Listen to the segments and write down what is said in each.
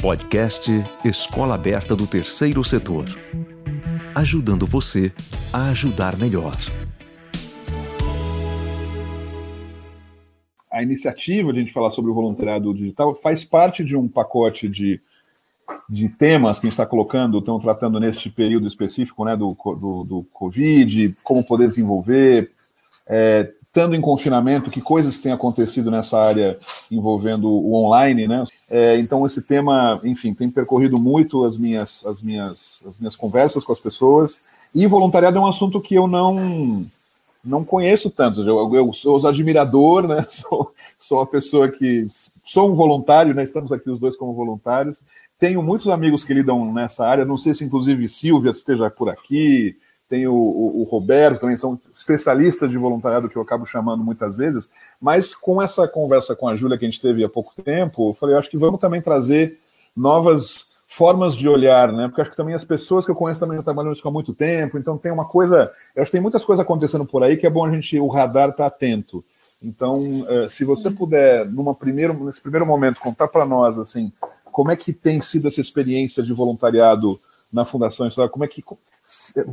Podcast Escola Aberta do Terceiro Setor. Ajudando você a ajudar melhor. A iniciativa de a gente falar sobre o voluntariado digital faz parte de um pacote de, de temas que a gente está colocando, estão tratando neste período específico né, do, do, do Covid, como poder desenvolver, é, estando em confinamento, que coisas têm acontecido nessa área envolvendo o online, né? É, então esse tema, enfim, tem percorrido muito as minhas, as minhas, as minhas conversas com as pessoas. E voluntariado é um assunto que eu não não conheço tanto. Eu, eu sou admirador, né? Sou, sou pessoa que sou um voluntário, né? Estamos aqui os dois como voluntários. Tenho muitos amigos que lidam nessa área. Não sei se inclusive Silvia esteja por aqui tem o, o, o, Roberto, também são especialistas de voluntariado que eu acabo chamando muitas vezes, mas com essa conversa com a Júlia que a gente teve há pouco tempo, eu falei, acho que vamos também trazer novas formas de olhar, né? Porque acho que também as pessoas que eu conheço também já trabalham isso há muito tempo, então tem uma coisa, eu acho que tem muitas coisas acontecendo por aí que é bom a gente, o radar tá atento. Então, eh, se você puder, numa primeiro, nesse primeiro momento, contar para nós, assim, como é que tem sido essa experiência de voluntariado na Fundação História, como é que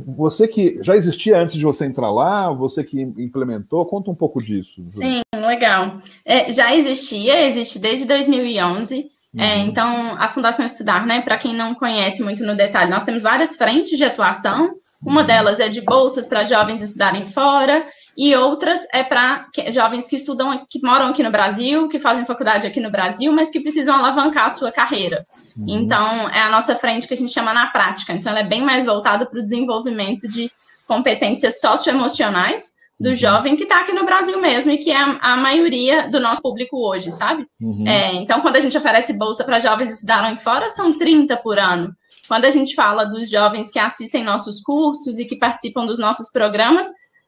você que já existia antes de você entrar lá, você que implementou, conta um pouco disso. Sim, legal. É, já existia, existe desde 2011. É, uhum. É, então, a Fundação Estudar, né, para quem não conhece muito no detalhe, nós temos várias frentes de atuação. Uma delas é de bolsas para jovens estudarem fora, e outras é para jovens que estudam, que moram aqui no Brasil, que fazem faculdade aqui no Brasil, mas que precisam alavancar a sua carreira. Uhum. Então, é a nossa frente que a gente chama na prática. Então, ela é bem mais voltada para o desenvolvimento de competências socioemocionais do uhum. jovem que está aqui no Brasil mesmo e que é a, a, maioria do nosso público hoje, sabe? Uhum. É, então, quando a gente oferece bolsa para jovens estudarem fora, são 30 por ano. Quando a gente fala dos jovens que assistem nossos cursos e que participam dos nossos programas,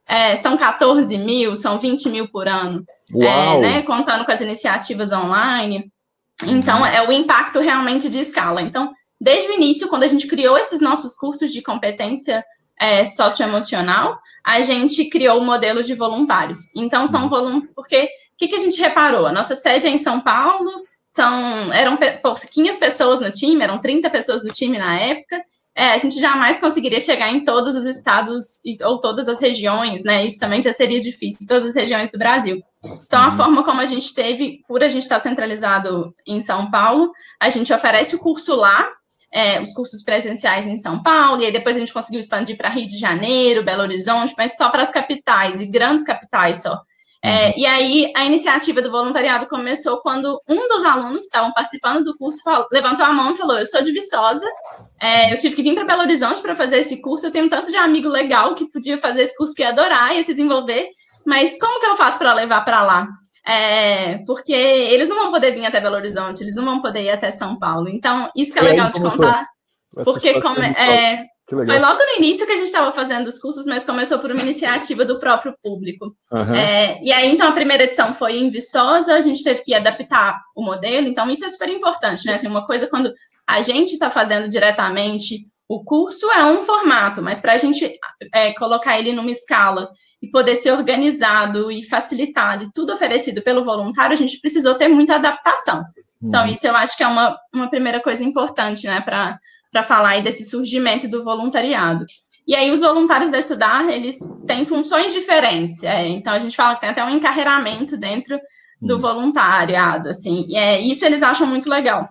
é, são 14 mil, são 20 mil por ano, é, né, contando com as iniciativas online. Então, é o impacto realmente de escala. Então, desde o início, quando a gente criou esses nossos cursos de competência é, socioemocional, a gente criou o um modelo de voluntários. Então, são uhum. voluntários, porque o que, que a gente reparou? A nossa sede é em São Paulo, são, eram pouquinhas pessoas no time, eram 30 pessoas no time na época, é, a gente jamais conseguiria chegar em todos os estados ou todas as regiões, né? Isso também já seria difícil, todas as regiões do Brasil. Então, a uhum. forma como a gente teve, por a gente estar centralizado em São Paulo, a gente oferece o curso lá, é, os cursos presenciais em São Paulo, e aí depois a gente conseguiu expandir para Rio de Janeiro, Belo Horizonte, mas só para as capitais, e grandes capitais só. É, uhum. e aí, a iniciativa do voluntariado começou quando um dos alunos que estavam participando do curso falou, levantou a mão e falou: Eu sou de Viçosa, é, eu tive que vir para Belo Horizonte para fazer esse curso. Eu tenho um tanto de amigo legal que podia fazer esse curso, que ia adorar, ia se desenvolver, mas como que eu faço para levar para lá? É, porque eles não vão poder vir até Belo Horizonte, eles não vão poder ir até São Paulo. Então, isso que é legal de contar. Porque como, é, foi logo no início que a gente estava fazendo os cursos, mas começou por uma iniciativa do próprio público. Uhum. É, e aí, então, a primeira edição foi em Viçosa, a gente teve que adaptar o modelo, então isso é super importante, né? Assim, uma coisa quando a gente está fazendo diretamente o curso é um formato, mas para a gente é, colocar ele numa escala e poder ser organizado e facilitado e tudo oferecido pelo voluntário, a gente precisou ter muita adaptação. Então, uhum. isso eu acho que é uma, uma primeira coisa importante, né, para para falar aí desse surgimento do voluntariado. E aí os voluntários da Estudar, eles têm funções diferentes. É, então a gente fala que tem até um encarreiramento dentro do hum. voluntariado, assim. E é, isso eles acham muito legal,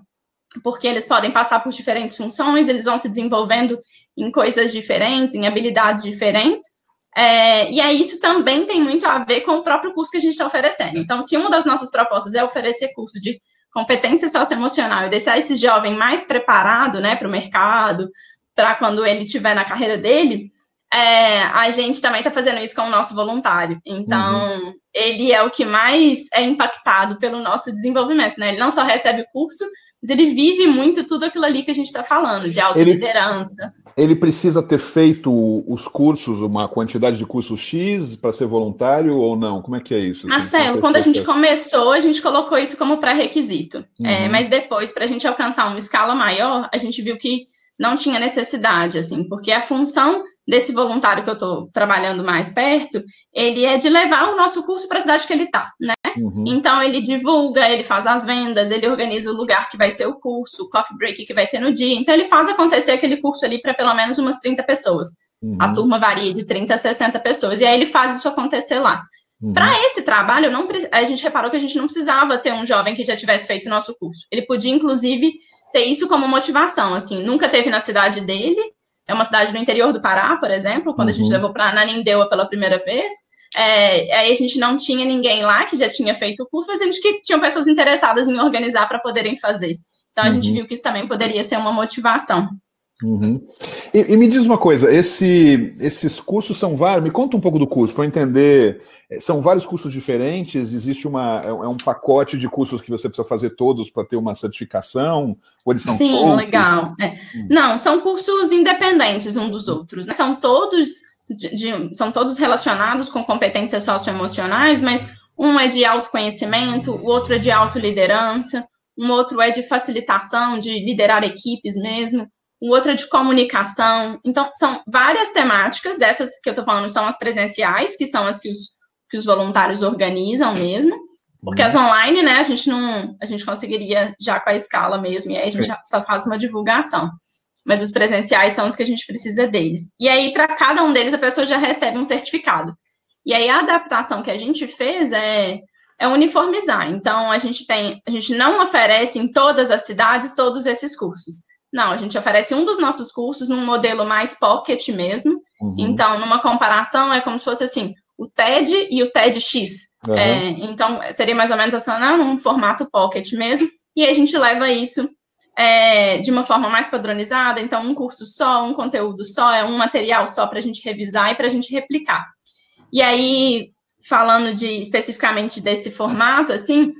porque eles podem passar por diferentes funções, eles vão se desenvolvendo em coisas diferentes, em habilidades diferentes. É, e aí isso também tem muito a ver com o próprio curso que a gente está oferecendo. Então, se uma das nossas propostas é oferecer curso de competência socioemocional e deixar esse jovem mais preparado, né, para o mercado, para quando ele estiver na carreira dele, é, a gente também está fazendo isso com o nosso voluntário. Então, uhum. ele é o que mais é impactado pelo nosso desenvolvimento, né? Ele não só recebe o curso, mas ele vive muito tudo aquilo ali que a gente está falando, de autoliderança. Ele, ele precisa ter feito os cursos, uma quantidade de cursos X para ser voluntário ou não? Como é que é isso? Assim, Marcelo, quando a gente começou, a gente colocou isso como pré-requisito. É, uhum. É, mas depois, para a gente alcançar uma escala maior, a gente viu que não tinha necessidade, assim, porque a função desse voluntário que eu estou trabalhando mais perto, ele é de levar o nosso curso para a cidade que ele está, né? Uhum. Então ele divulga, ele faz as vendas, ele organiza o lugar que vai ser o curso, o coffee break que vai ter no dia. Então ele faz acontecer aquele curso ali para pelo menos umas 30 pessoas. Uhum. A turma varia de 30 a 60 pessoas. E aí ele faz isso acontecer lá. Uhum. Para esse trabalho, não, a gente reparou que a gente não precisava ter um jovem que já tivesse feito o nosso curso. Ele podia, inclusive, ter isso como motivação. Assim, nunca teve na cidade dele. É uma cidade no interior do Pará, por exemplo, quando a gente uhum. levou para Nanindeua pela primeira vez. É, aí a gente não tinha ninguém lá que já tinha feito o curso, mas a gente que tinha pessoas interessadas em organizar para poderem fazer. Então a uhum. gente viu que isso também poderia ser uma motivação. Uhum. E, e, me diz uma coisa, esse, esses cursos são vários, me conta um pouco do curso, para eu entender, é, são vários cursos diferentes, existe uma, é, é um pacote de cursos que você precisa fazer todos para ter uma certificação, ou eles são Sim, soltos? legal. É. Hum. Não, são cursos independentes um dos outros, né? são todos, de, de, são todos relacionados com competências socioemocionais, mas um é de autoconhecimento, o outro é de autoliderança, um outro é de facilitação, de liderar equipes mesmo, o outro é de comunicação. Então, são várias temáticas, dessas que eu estou falando são as presenciais, que são as que os, que os voluntários organizam mesmo, porque as online, né, a gente não, a gente conseguiria já com a escala mesmo, e aí a gente só faz uma divulgação. Mas os presenciais são os que a gente precisa deles. E aí, para cada um deles, a pessoa já recebe um certificado. E aí, a adaptação que a gente fez é, é uniformizar. Então, a gente tem, a gente não oferece em todas as cidades todos esses cursos. Não, a gente oferece um dos nossos cursos num modelo mais pocket mesmo. Uhum. Então, numa comparação, é como se fosse assim, o TED e o TEDx. Uhum. É, então, seria mais ou menos assim, num formato pocket mesmo. E a gente leva isso é, de uma forma mais padronizada. Então, um curso só, um conteúdo só, é um material só para a gente revisar e para a gente replicar. E aí, falando de especificamente desse formato, assim,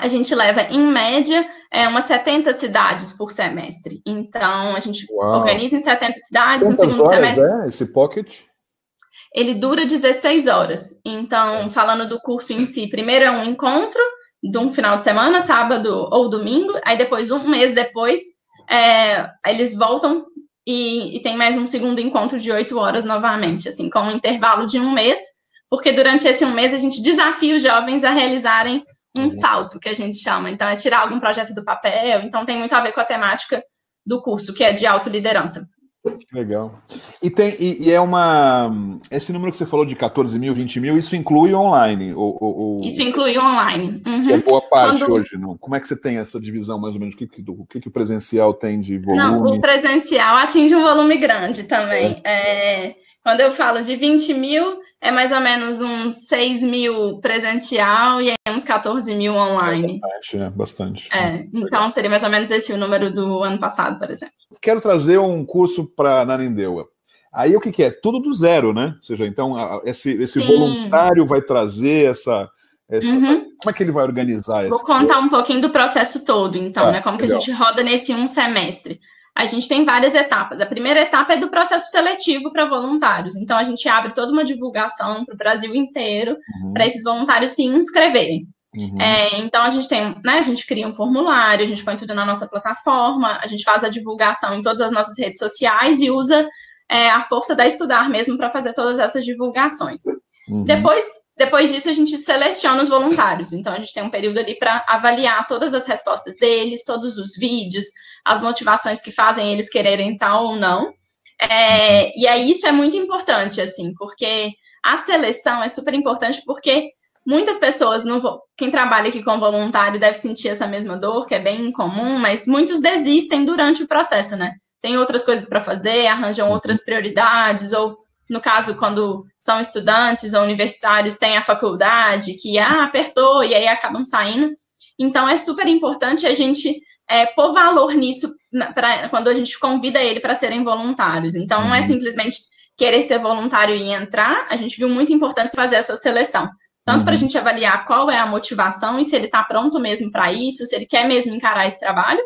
a gente leva, em média, é, umas 70 cidades por semestre. Então, a gente Uau. organiza em 70 cidades Quantas no segundo horas semestre. É esse pocket? Ele dura 16 horas. Então, falando do curso em si, primeiro é um encontro de um final de semana, sábado ou domingo, aí depois, um mês depois, é, eles voltam e, e tem mais um segundo encontro de 8 horas novamente, assim, com um intervalo de um mês, porque durante esse um mês a gente desafia os jovens a realizarem um uhum. salto, que a gente chama. Então, é tirar algum projeto do papel. Então, tem muito a ver com a temática do curso, que é de autoliderança. Legal. E, tem, e, e, é uma. Esse número que você falou de 14 mil, 20 mil, isso inclui online? Ou, ou, isso inclui online. Uhum. é boa parte Quando... hoje, não? Como é que você tem essa divisão, mais ou menos? O que, o que, que o presencial tem de volume? Não, o presencial atinge um volume grande também. É. É quando eu falo de 20 mil, é mais ou menos uns 6 mil presencial e uns 14 mil online. É bastante, é bastante. É, então seria mais ou menos esse o número do ano passado, por exemplo. Quero trazer um curso para Nanindeua. Aí o que, que, é? Tudo do zero, né? Ou seja, então esse, esse voluntário vai trazer essa. essa uhum. Como é que ele vai organizar isso? Vou contar um pouquinho do processo todo, então, ah, né? Como legal. que a gente roda nesse um semestre a gente tem várias etapas. A primeira etapa é do processo seletivo para voluntários. Então, a gente abre toda uma divulgação para o Brasil inteiro uhum. para esses voluntários se inscreverem. Uhum. É, então, a gente tem, né, a gente cria um formulário, a gente põe tudo na nossa plataforma, a gente faz a divulgação em todas as nossas redes sociais e usa é, a força da estudar mesmo para fazer todas essas divulgações. Uhum. Depois, depois disso, a gente seleciona os voluntários. Então, a gente tem um período ali para avaliar todas as respostas deles, todos os vídeos, as motivações que fazem eles quererem tal ou não. É, e aí, isso é muito importante, assim, porque a seleção é super importante porque muitas pessoas, não vou, quem trabalha aqui com voluntário deve sentir essa mesma dor, que é bem comum, mas muitos desistem durante o processo, né? Tem outras coisas para fazer, arranjam uhum. outras prioridades, ou no caso, quando são estudantes ou universitários, tem a faculdade que ah, apertou e aí acabam saindo. Então, é super importante a gente é, pôr valor nisso pra, quando a gente convida ele para serem voluntários. Então, não é uhum. simplesmente querer ser voluntário e entrar, a gente viu muito importante fazer essa seleção. Tanto uhum. para a gente avaliar qual é a motivação e se ele está pronto mesmo para isso, se ele quer mesmo encarar esse trabalho,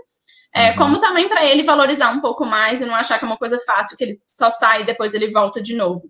é, uhum. como também para ele valorizar um pouco mais e não achar que é uma coisa fácil, que ele só sai e depois ele volta de novo.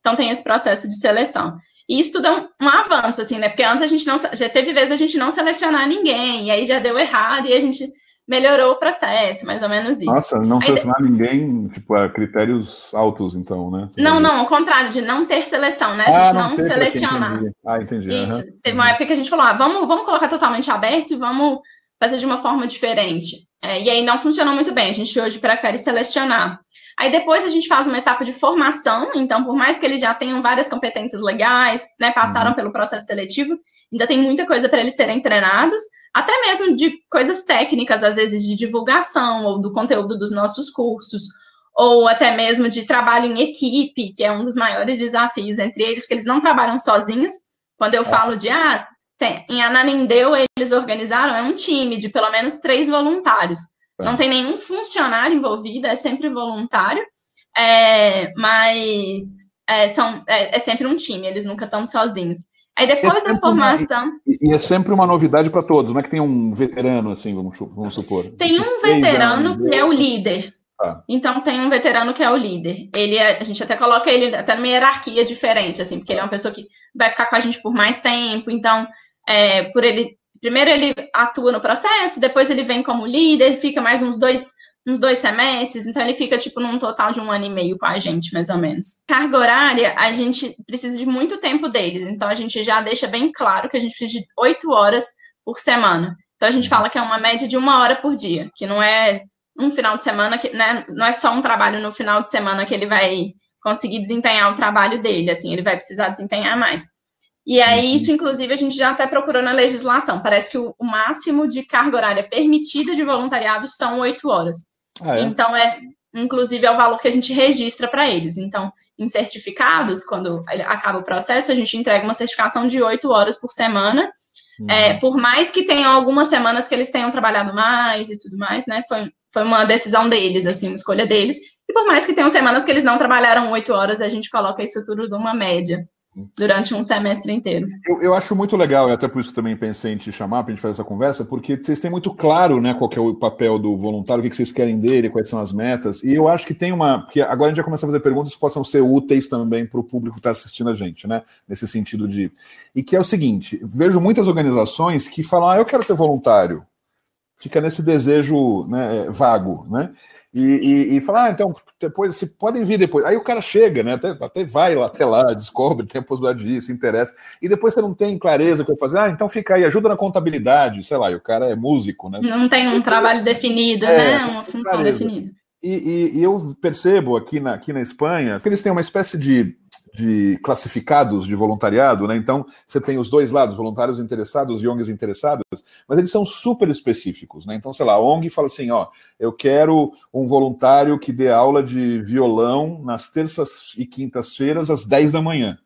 Então tem esse processo de seleção. E isso tudo é um, um, avanço, assim, né? Porque antes a gente não já teve vezes a gente não selecionar ninguém, e aí já deu errado, e a gente melhorou o processo, mais ou menos isso. Nossa, não selecionar Aí, ninguém, tipo, a critérios altos, então, né? Você não, não, ao contrário, de não ter seleção, né? A gente ah, não, não selecionar. Entendi. Ah, entendi. Isso. Uhum. Teve uma época que a gente falou, ah, vamos, vamos colocar totalmente aberto e vamos fazer de uma forma diferente. É, e aí não funcionou muito bem, a gente hoje prefere selecionar. Aí depois a gente faz uma etapa de formação, então, por mais que eles já tenham várias competências legais, né, passaram uhum. pelo processo seletivo, ainda tem muita coisa para eles serem treinados, até mesmo de coisas técnicas, às vezes de divulgação ou do conteúdo dos nossos cursos, ou até mesmo de trabalho em equipe, que é um dos maiores desafios entre eles, porque eles não trabalham sozinhos. Quando eu é. falo de, ah, tem, em Ananindeu eles organizaram, é um time de pelo menos três voluntários. É. Não tem nenhum funcionário envolvido, é sempre voluntário, é, mas é, são, é, é sempre um time, eles nunca estão sozinhos. Aí depois é da formação. E, e, é sempre uma novidade para todos, não é que tem um veterano, assim, vamos, vamos supor. Tem um veterano que é o líder. Ah. Então tem um veterano que é o líder. Ele é, a gente até coloca ele até numa hierarquia diferente, assim, porque ele é uma pessoa que vai ficar com a gente por mais tempo. Então, é, por ele, primeiro ele atua no processo, depois ele vem como líder, fica mais uns dois uns dois semestres, então ele fica, tipo, num total de um ano e meio com a gente, mais ou menos. Carga horária, a gente precisa de muito tempo deles, então a gente já deixa bem claro que a gente precisa de oito horas por semana. Então a gente fala que é uma média de uma hora por dia, que não é um final de semana, que né, não é só um trabalho no final de semana que ele vai conseguir desempenhar o trabalho dele, assim, ele vai precisar desempenhar mais. E aí, uhum. isso, inclusive, a gente já até procurou na legislação. Parece que o, o máximo de carga horária permitida de voluntariado são oito horas. Ah, é? Então, é, inclusive, é o valor que a gente registra para eles. Então, em certificados, quando acaba o processo, a gente entrega uma certificação de oito horas por semana. Uhum. É, por mais que tenham algumas semanas que eles tenham trabalhado mais e tudo mais, né? Foi, foi uma decisão deles, assim, uma escolha deles. E por mais que tenham semanas que eles não trabalharam oito horas, a gente coloca isso tudo numa média durante um semestre inteiro. Eu, eu, acho muito legal, e até por isso que também pensei em te chamar para a gente fazer essa conversa, porque vocês têm muito claro né, qual é o papel do voluntário, o que vocês querem dele, quais são as metas, e eu acho que tem uma. Porque agora a gente vai começar a fazer perguntas que possam ser úteis também para o público que está assistindo a gente, né? Nesse sentido de. E que é o seguinte: vejo muitas organizações que falam, ah, eu quero ser voluntário. Fica nesse desejo né, vago, né? E, e, e falar, ah, então, depois, se podem vir depois. Aí o cara chega, né? Até, até vai lá até lá, descobre, tem a possibilidade de ir, se interessa. E depois você não tem clareza o que eu fazer. Ah, então fica aí, ajuda na contabilidade, sei lá, e o cara é músico, né? Não tem um trabalho definido, é, né? Uma função clareza. definida. E, e, e, eu percebo aqui na, aqui na Espanha que eles têm uma espécie de de classificados de voluntariado, né? Então, você tem os dois lados, voluntários interessados e ONGs interessadas, mas eles são super específicos, né? Então, sei lá, a ONG fala assim, ó, eu quero um voluntário que dê aula de violão nas terças e quintas-feiras às 10 da manhã.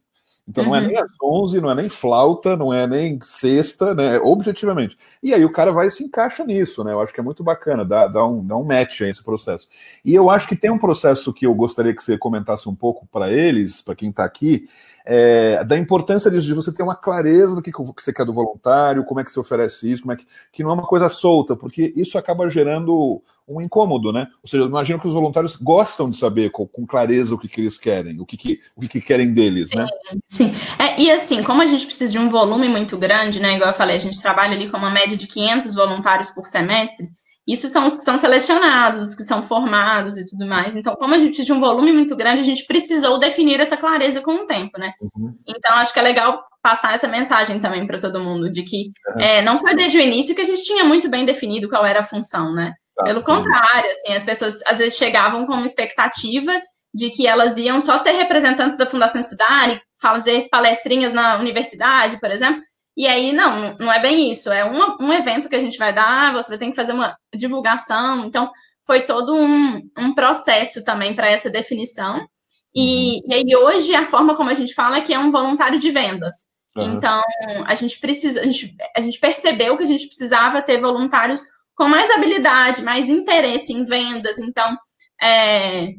Então uhum. não é nem às 11, não é nem flauta, não é nem sexta, né? Objetivamente. E aí o cara vai e se encaixa nisso, né? Eu acho que é muito bacana, dá, dá, um, dá um match aí esse processo. E eu acho que tem um processo que eu gostaria que você comentasse um pouco para eles, para quem está aqui, é, da importância disso, de você ter uma clareza do que, que você quer do voluntário, como é que você oferece isso, como é que, que não é uma coisa solta, porque isso acaba gerando um incômodo, né? Ou seja, imagino que os voluntários gostam de saber com, com clareza o que, que, eles querem, o que, que, o que, que querem deles, né? Sim, é, e assim, como a gente precisa de um volume muito grande, né? Igual eu falei, a gente trabalha ali com uma média de 500 voluntários por semestre, isso são os que são selecionados, os que são formados e tudo mais. Então, como a gente precisa de um volume muito grande, a gente precisou definir essa clareza com o tempo, né? Uhum. Então, acho que é legal passar essa mensagem também para todo mundo, de que uhum. é, não foi desde o início que a gente tinha muito bem definido qual era a função, né? Tá. Pelo contrário, assim, as pessoas às vezes chegavam com uma expectativa de que elas iam só ser representantes da Fundação Estudar e fazer palestrinhas na universidade, por exemplo, e aí, não, não é bem isso. É um, um evento que a gente vai dar, você vai ter que fazer uma divulgação. Então, foi todo um, um processo também para essa definição. E, uhum. e, aí, hoje, a forma como a gente fala é que é um voluntário de vendas. Uhum. Então, a gente precisa, a gente, a gente percebeu que a gente precisava ter voluntários com mais habilidade, mais interesse em vendas. Então, é,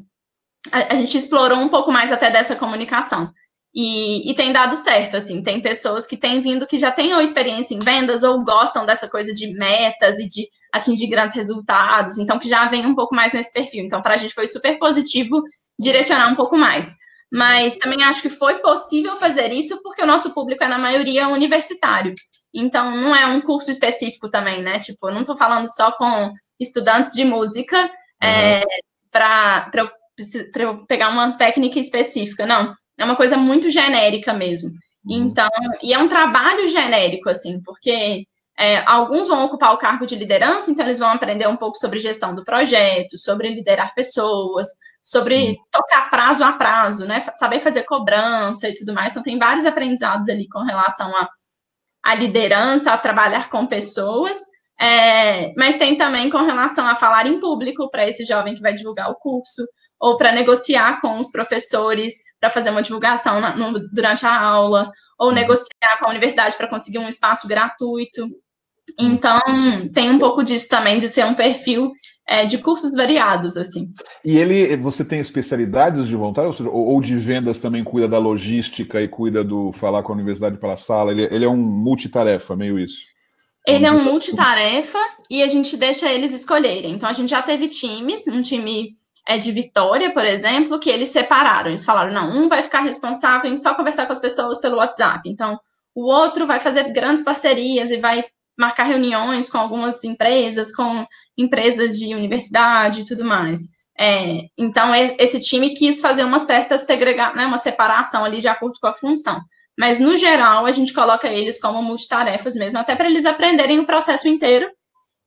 a, a gente explorou um pouco mais até dessa comunicação. E, e, tem dado certo, assim, tem pessoas que têm vindo que já ou experiência em vendas ou gostam dessa coisa de metas e de atingir grandes resultados, então que já vem um pouco mais nesse perfil. Então, para a gente foi super positivo direcionar um pouco mais. Mas também acho que foi possível fazer isso porque o nosso público é, na maioria, universitário. Então, não é um curso específico também, né? Tipo, eu não estou falando só com estudantes de música uhum. é, para eu, eu pegar uma técnica específica. Não, é uma coisa muito genérica mesmo. Uhum. Então, e é um trabalho genérico, assim, porque é, alguns vão ocupar o cargo de liderança, então eles vão aprender um pouco sobre gestão do projeto, sobre liderar pessoas, sobre uhum. tocar prazo a prazo, né? Saber fazer cobrança e tudo mais. Então, tem vários aprendizados ali com relação a liderança, a trabalhar com pessoas. É, mas tem também com relação a falar em público para esse jovem que vai divulgar o curso, ou para negociar com os professores para fazer uma divulgação na, no, durante a aula, ou uhum. negociar com a universidade para conseguir um espaço gratuito. Então, tem um pouco disso também, de ser um perfil é, de cursos variados, assim. E ele, você tem especialidades de voluntário, ou, seja, ou, de vendas também cuida da logística e cuida do falar com a universidade pela sala? Ele, ele é um multitarefa, meio isso? Ele é um multitarefa e a gente deixa eles escolherem. Então, a gente já teve times, um time é, de Vitória, por exemplo, que eles separaram. Eles falaram, não, um vai ficar responsável em só conversar com as pessoas pelo WhatsApp. Então, o outro vai fazer grandes parcerias e vai marcar reuniões com algumas empresas, com empresas de universidade e tudo mais. É, então, esse time quis fazer uma certa segregação, né, uma separação ali de acordo com a função. Mas, no geral, a gente coloca eles como multitarefas mesmo, até para eles aprenderem o processo inteiro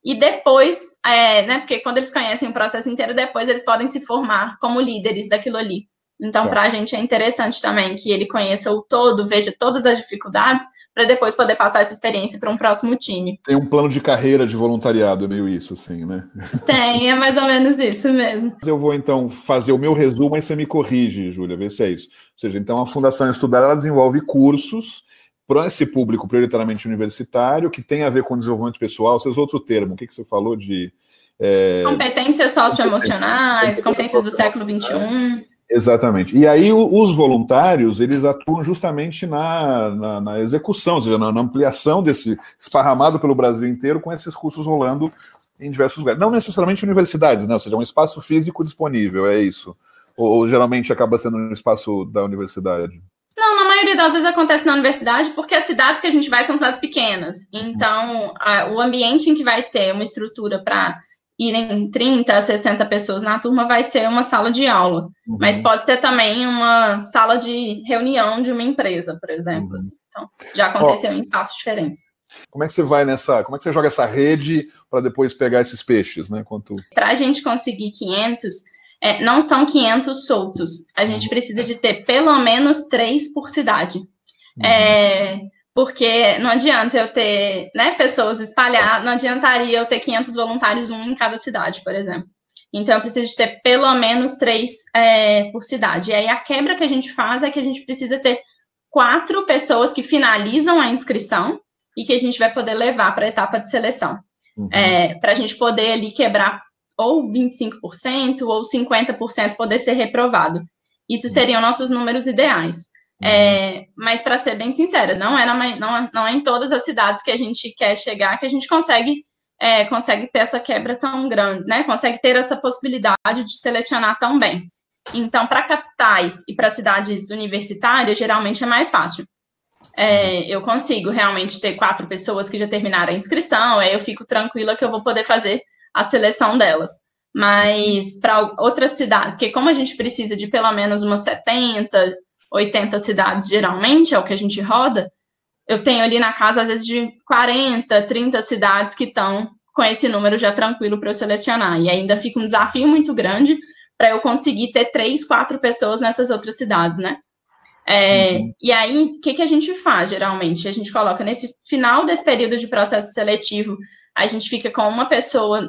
e depois, é, né, porque quando eles conhecem o processo inteiro, depois eles podem se formar como líderes daquilo ali. Então, tá. para a gente é interessante também que ele conheça o todo, veja todas as dificuldades, para depois poder passar essa experiência para um próximo time. Tem um plano de carreira de voluntariado, é meio isso, assim, né? Tem, é mais ou menos isso mesmo. Eu vou, então, fazer o meu resumo, aí você me corrige, Júlia, ver se é isso. Ou seja, então, a Fundação Estudar, ela desenvolve cursos para esse público prioritariamente universitário, que tem a ver com desenvolvimento pessoal, vocês outro termo, o que, que você falou de... É... Competências socioemocionais, competências do século XXI. Exatamente. E aí os voluntários, eles atuam justamente na, na, na execução, ou seja, na, na, ampliação desse esparramado pelo Brasil inteiro com esses cursos rolando em diversos lugares. Não necessariamente universidades, né? ou seja, um espaço físico disponível, é isso. Ou, ou geralmente acaba sendo um espaço da universidade. Não, na maioria das vezes acontece na universidade, porque as cidades que a gente vai são cidades pequenas. Então, a, o ambiente em que vai ter uma estrutura para irem 30 a 60 pessoas na turma vai ser uma sala de aula. Uhum. Mas pode ser também uma sala de reunião de uma empresa, por exemplo. Uhum. Assim. Então, já aconteceu oh. em espaços diferentes. Como é que você vai nessa, como é que você joga essa rede para depois pegar esses peixes, né? Quanto... Para a gente conseguir 500, é, não são 500 soltos. A gente uhum. precisa de ter pelo menos três por cidade. Uhum. É, porque não adianta eu ter né, pessoas espalhadas, não adiantaria eu ter 500 voluntários, um em cada cidade, por exemplo. Então, eu preciso de ter pelo menos três é, por cidade. E aí, a quebra que a gente faz é que a gente precisa ter quatro pessoas que finalizam a inscrição e que a gente vai poder levar para a etapa de seleção. Uhum. É, para a gente poder ali quebrar ou 25% ou 50% poder ser reprovado. Isso uhum. seriam nossos números ideais. É, mas, para ser bem sincera, não é, na, não, é, não é em todas as cidades que a gente quer chegar que a gente consegue, é, consegue ter essa quebra tão grande, né? Consegue ter essa possibilidade de selecionar tão bem. Então, para capitais e para cidades universitárias, geralmente é mais fácil. É, eu consigo realmente ter quatro pessoas que já terminaram a inscrição, aí eu fico tranquila que eu vou poder fazer a seleção delas. Mas para outras cidades, porque como a gente precisa de pelo menos umas 70, 80 cidades, geralmente, é o que a gente roda, eu tenho ali na casa, às vezes, de 40, 30 cidades que estão com esse número já tranquilo para eu selecionar. E ainda fica um desafio muito grande para eu conseguir ter três, quatro pessoas nessas outras cidades, né? É, uhum. E aí, o que, que a gente faz, geralmente? A gente coloca nesse final desse período de processo seletivo, a gente fica com uma pessoa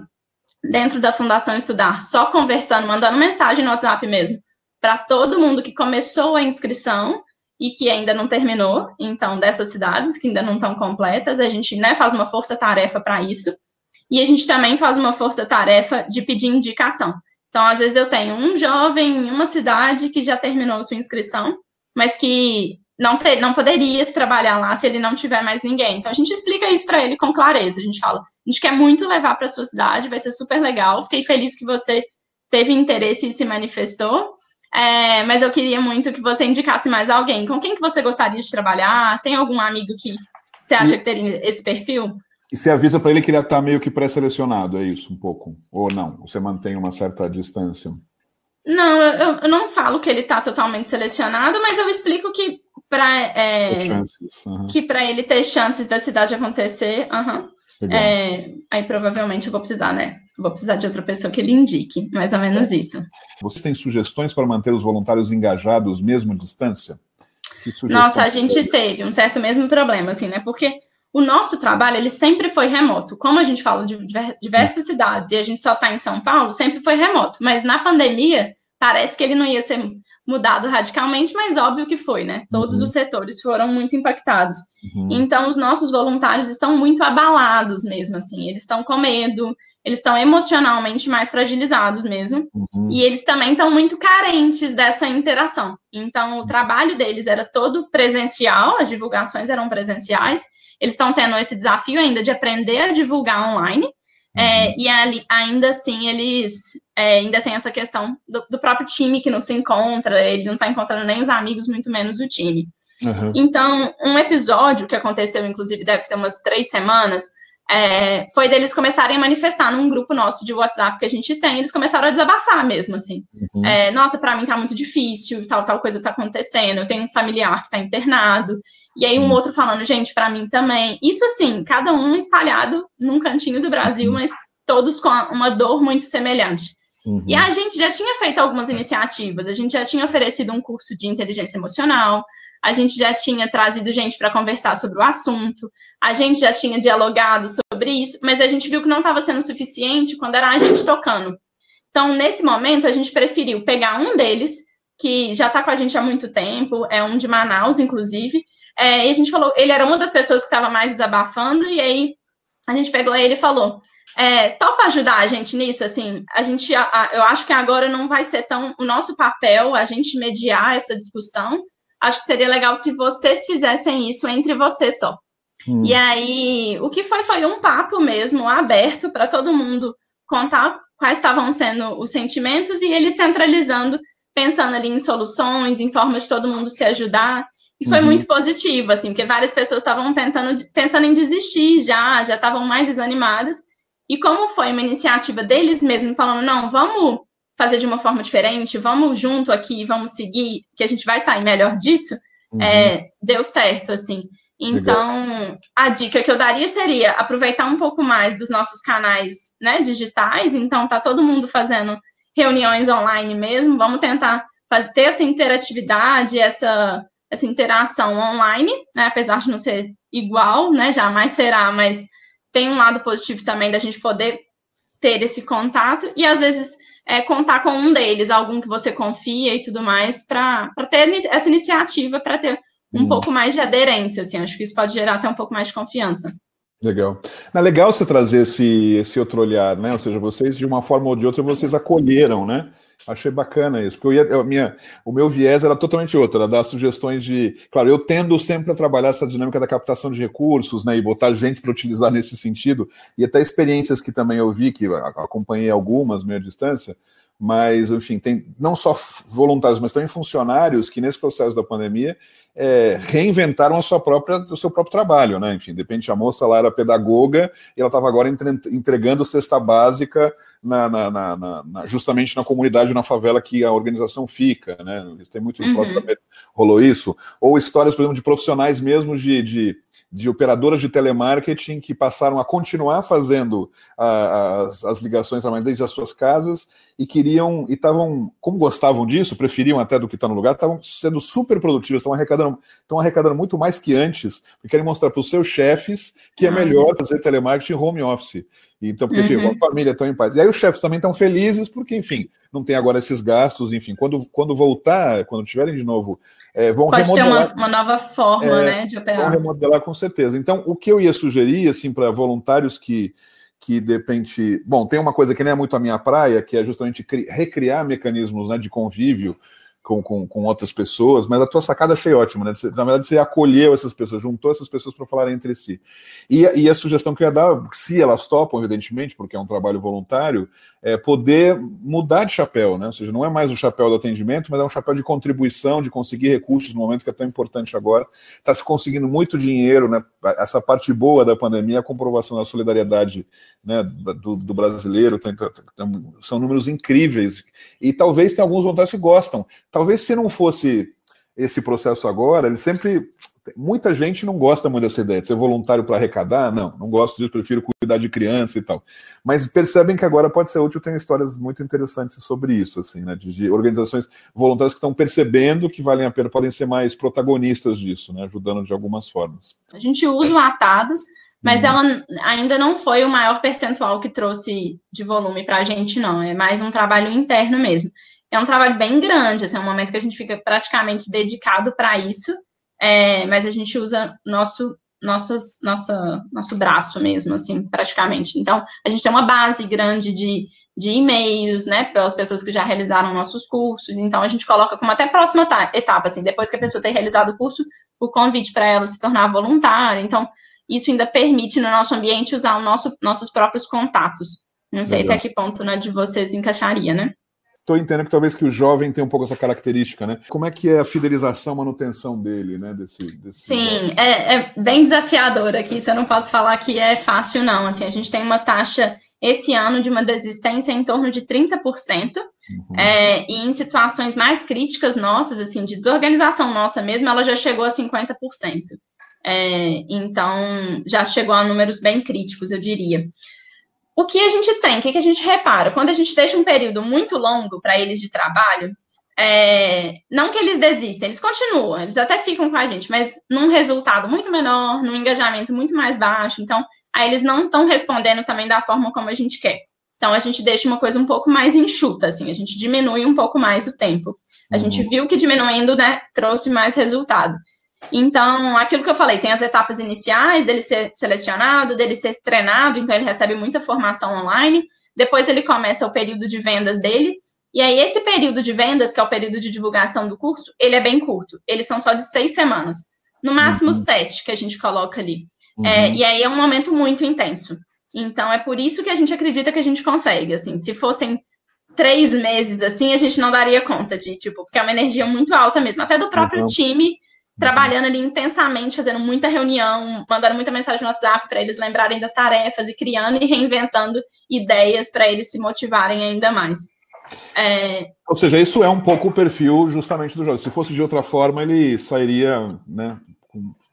dentro da Fundação Estudar, só conversando, mandando mensagem no WhatsApp mesmo, para todo mundo que começou a inscrição e que ainda não terminou, então, dessas cidades que ainda não estão completas, a gente né, faz uma força-tarefa para isso, e a gente também faz uma força-tarefa de pedir indicação. Então, às vezes eu tenho um jovem em uma cidade que já terminou sua inscrição, mas que não, ter, não poderia trabalhar lá se ele não tiver mais ninguém. Então, a gente explica isso para ele com clareza. A gente fala, a gente quer muito levar para sua cidade, vai ser super legal. Fiquei feliz que você teve interesse e se manifestou. É, mas eu queria muito que você indicasse mais alguém. Com quem que você gostaria de trabalhar? Tem algum amigo que você acha e, que teria esse perfil? E você avisa para ele que ele está meio que pré-selecionado, é isso, um pouco? Ou não? Você mantém uma certa distância? Não, eu, eu não falo que ele está totalmente selecionado, mas eu explico que para é, uhum. que para ele ter chances da cidade acontecer, uhum, é, aí provavelmente eu vou precisar, né? Vou precisar de outra pessoa que ele indique, mais ou menos isso. Você tem sugestões para manter os voluntários engajados mesmo à distância? Nossa, a gente teve um certo mesmo problema, assim, né? Porque o nosso trabalho, ele sempre foi remoto. Como a gente fala de diversas cidades e a gente só está em São Paulo, sempre foi remoto. Mas na pandemia, parece que ele não ia ser mudado radicalmente, mas óbvio que foi, né? Todos uhum. os setores foram muito impactados. Uhum. Então, os nossos voluntários estão muito abalados mesmo, assim. Eles estão com medo, eles estão emocionalmente mais fragilizados mesmo. Uhum. E eles também estão muito carentes dessa interação. Então, o trabalho deles era todo presencial, as divulgações eram presenciais. Eles estão tendo esse desafio ainda de aprender a divulgar online. É, uhum. e ali, ainda assim, eles é, ainda tem essa questão do, do, próprio time que não se encontra, ele não está encontrando nem os amigos, muito menos o time. Uhum. Então, um episódio que aconteceu, inclusive, deve ter umas três semanas, é, foi deles começarem a manifestar num grupo nosso de WhatsApp que a gente tem, eles começaram a desabafar mesmo, assim. Uhum. É, Nossa, para mim tá muito difícil, tal, tal coisa tá acontecendo, eu tenho um familiar que tá internado, e aí um uhum. outro falando, gente, para mim também. Isso, assim, cada um espalhado num cantinho do Brasil, uhum. mas todos com uma dor muito semelhante. Uhum. E a gente já tinha feito algumas iniciativas, a gente já tinha oferecido um curso de inteligência emocional, a gente já tinha trazido gente para conversar sobre o assunto, a gente já tinha dialogado sobre isso, mas a gente viu que não estava sendo suficiente quando era a gente tocando. Então, nesse momento, a gente preferiu pegar um deles, que já está com a gente há muito tempo, é um de Manaus, inclusive, é, e a gente falou, ele era uma das pessoas que estava mais desabafando, e aí a gente pegou ele e falou: é, topa ajudar a gente nisso, assim, a gente, a, eu acho que agora não vai ser tão o nosso papel a gente mediar essa discussão, acho que seria legal se vocês fizessem isso entre vocês só. Hum. E aí, o que foi, foi um papo mesmo, aberto para todo mundo contar quais estavam sendo os sentimentos e ele centralizando, pensando ali em soluções, em formas de todo mundo se ajudar, e foi uhum. muito positivo, assim, porque várias pessoas estavam tentando, pensando em desistir já, já estavam mais desanimadas, e como foi uma iniciativa deles mesmos, falando, não, vamos fazer de uma forma diferente, vamos junto aqui, vamos seguir, que a gente vai sair melhor disso, uhum. é, deu certo, assim. Então, Legal. a dica que eu daria seria aproveitar um pouco mais dos nossos canais né, digitais. Então, tá todo mundo fazendo reuniões online mesmo. Vamos tentar fazer, ter essa interatividade, essa, essa interação online, né, apesar de não ser igual, né, jamais será, mas tem um lado positivo também da gente poder ter esse contato e às vezes é, contar com um deles, algum que você confia e tudo mais, para ter essa iniciativa, para ter um hum. pouco mais de aderência, assim, acho que isso pode gerar até um pouco mais de confiança. Legal. É legal você trazer esse, esse outro olhar, né? Ou seja, vocês, de uma forma ou de outra, vocês acolheram, né? Achei bacana isso, porque eu ia, eu, minha, o meu viés era totalmente outro, era dar sugestões de. Claro, eu tendo sempre a trabalhar essa dinâmica da captação de recursos, né, e botar gente para utilizar nesse sentido, e até experiências que também eu vi, que acompanhei algumas meia distância, mas, enfim, tem não só voluntários, mas também funcionários que, nesse processo da pandemia, é, reinventaram a sua própria, o seu próprio trabalho, né? Enfim, de repente a moça lá era pedagoga e ela estava agora entregando cesta básica na, na, na, na, justamente na comunidade, na favela que a organização fica, né? Tem muito uhum. rolou isso. Ou histórias, por exemplo, de profissionais mesmo de, de de operadoras de telemarketing que passaram a continuar fazendo a, as, as, ligações desde as suas casas e queriam, e estavam, como gostavam disso, preferiam até do que estar tá no lugar, estavam sendo super produtivas, estão arrecadando, arrecadando muito mais que antes, porque querem mostrar para os seus chefes que é ah. melhor fazer telemarketing home office. Então, porque uhum. a família estão em paz. E aí os chefes também estão felizes, porque, enfim, não tem agora esses gastos, enfim, quando, quando voltar, quando tiverem de novo é, vão Pode remodelar, ter uma, uma nova forma é, né, de operar. Vão remodelar com certeza. Então, o que eu ia sugerir, assim, para voluntários que, que de repente. Bom, tem uma coisa que nem é muito a minha praia, que é justamente recriar mecanismos né, de convívio com, com, com, outras pessoas, mas a tua sacada achei ótima, né? Na verdade, você acolheu essas pessoas, juntou essas pessoas para falarem entre si. E, e, a sugestão que eu ia dar, se elas topam, evidentemente, porque é um trabalho voluntário, é poder mudar de chapéu, né? Ou seja, não é mais o chapéu do atendimento, mas é um chapéu de contribuição, de conseguir recursos no momento que é tão importante agora. Está se conseguindo muito dinheiro, né? Essa parte boa da pandemia, a comprovação da solidariedade né, do, do brasileiro, tem, tem, são números incríveis. E talvez tenha alguns voluntários que gostam Talvez se não fosse esse processo agora, ele sempre. Muita gente não gosta muito dessa ideia de ser voluntário para arrecadar. Não, não gosto disso, prefiro cuidar de criança e tal. Mas percebem que agora pode ser útil, tem histórias muito interessantes sobre isso, assim, né? De, de organizações voluntárias que estão percebendo que valem a pena, podem ser mais protagonistas disso, né? Ajudando de algumas formas. A gente usa o Atados, mas uhum. ela ainda não foi o maior percentual que trouxe de volume para a gente, não. É mais um trabalho interno mesmo é um trabalho bem grande, assim, é um momento que a gente fica praticamente dedicado para isso, é, mas a gente usa nosso nossos, nossa, nosso braço mesmo, assim, praticamente. Então, a gente tem uma base grande de, de e-mails, né, pelas pessoas que já realizaram nossos cursos, então a gente coloca como até próxima etapa, assim, depois que a pessoa ter realizado o curso, o convite para ela se tornar voluntária, então, isso ainda permite no nosso ambiente usar o nosso, nossos próprios contatos. Não sei Legal. até que ponto, né, de vocês encaixaria, né? Estou entendendo que talvez que o jovem tenha um pouco essa característica, né? Como é que é a fidelização, manutenção dele, né? Desse, desse Sim, é, é, bem desafiador aqui. Isso eu não posso falar que é fácil, não. Assim, a gente tem uma taxa esse ano de uma desistência em torno de 30%, uhum. é, e em situações mais críticas nossas, assim, de desorganização nossa mesmo, ela já chegou a 50%. É, então, já chegou a números bem críticos, eu diria o que a gente tem, o que, a gente repara? Quando a gente deixa um período muito longo para eles de trabalho, é, não que eles desistem, eles continuam, eles até ficam com a gente, mas num resultado muito menor, num engajamento muito mais baixo. Então, aí eles não estão respondendo também da forma como a gente quer. Então, a gente deixa uma coisa um pouco mais enxuta, assim, a gente diminui um pouco mais o tempo. A uhum. gente viu que diminuindo, né, trouxe mais resultado. Então, aquilo que eu falei, tem as etapas iniciais dele ser selecionado, dele ser treinado, então ele recebe muita formação online. Depois ele começa o período de vendas dele. E aí, esse período de vendas, que é o período de divulgação do curso, ele é bem curto. Eles são só de seis semanas. No máximo uhum. sete que a gente coloca ali. Uhum. É, e aí é um momento muito intenso. Então, é por isso que a gente acredita que a gente consegue. Assim, se fossem três meses assim, a gente não daria conta de, tipo, porque é uma energia muito alta mesmo, até do próprio uhum. time trabalhando ali intensamente, fazendo muita reunião, mandando muita mensagem no WhatsApp para eles lembrarem das tarefas e criando e reinventando ideias para eles se motivarem ainda mais. É... Ou seja, isso é um pouco o perfil justamente do jovem. Se fosse de outra forma, ele sairia, né?